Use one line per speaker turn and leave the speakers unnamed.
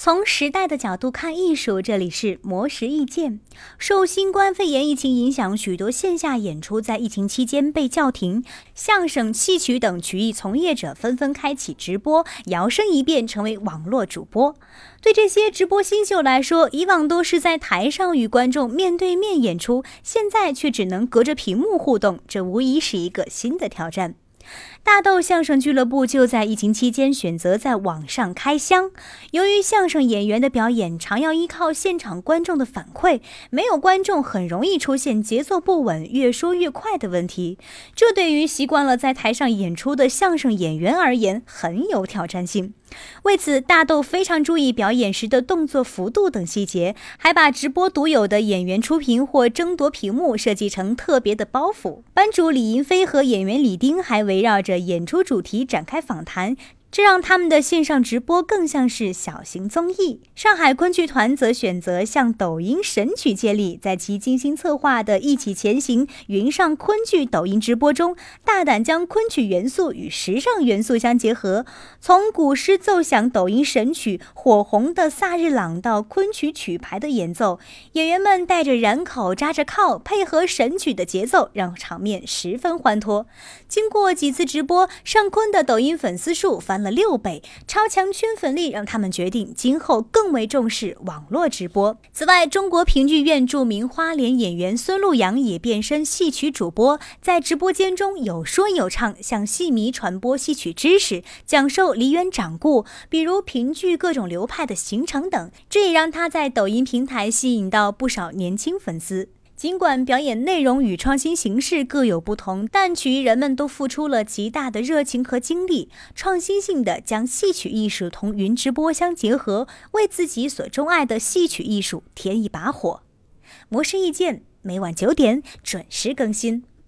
从时代的角度看艺术，这里是魔石意见。受新冠肺炎疫情影响，许多线下演出在疫情期间被叫停，相声、戏曲等曲艺从业者纷纷开启直播，摇身一变成为网络主播。对这些直播新秀来说，以往都是在台上与观众面对面演出，现在却只能隔着屏幕互动，这无疑是一个新的挑战。大豆相声俱乐部就在疫情期间选择在网上开箱。由于相声演员的表演常要依靠现场观众的反馈，没有观众很容易出现节奏不稳、越说越快的问题。这对于习惯了在台上演出的相声演员而言很有挑战性。为此，大豆非常注意表演时的动作幅度等细节，还把直播独有的演员出屏或争夺屏幕设计成特别的包袱。班主李银飞和演员李丁还围绕着演出主题展开访谈。这让他们的线上直播更像是小型综艺。上海昆剧团则选择向抖音神曲借力，在其精心策划的“一起前行”云上昆剧抖音直播中，大胆将昆曲元素与时尚元素相结合。从古诗奏响抖音神曲火红的《萨日朗》到昆曲曲牌的演奏，演员们带着染口扎着靠，配合神曲的节奏，让场面十分欢脱。经过几次直播，上昆的抖音粉丝数翻。了六倍，超强圈粉力让他们决定今后更为重视网络直播。此外，中国评剧院著名花脸演员孙路阳也变身戏曲主播，在直播间中有说有唱，向戏迷传播戏曲知识，讲授梨园掌故，比如评剧各种流派的形成等。这也让他在抖音平台吸引到不少年轻粉丝。尽管表演内容与创新形式各有不同，但曲艺人们都付出了极大的热情和精力，创新性的将戏曲艺术同云直播相结合，为自己所钟爱的戏曲艺术添一把火。模式意见每晚九点准时更新。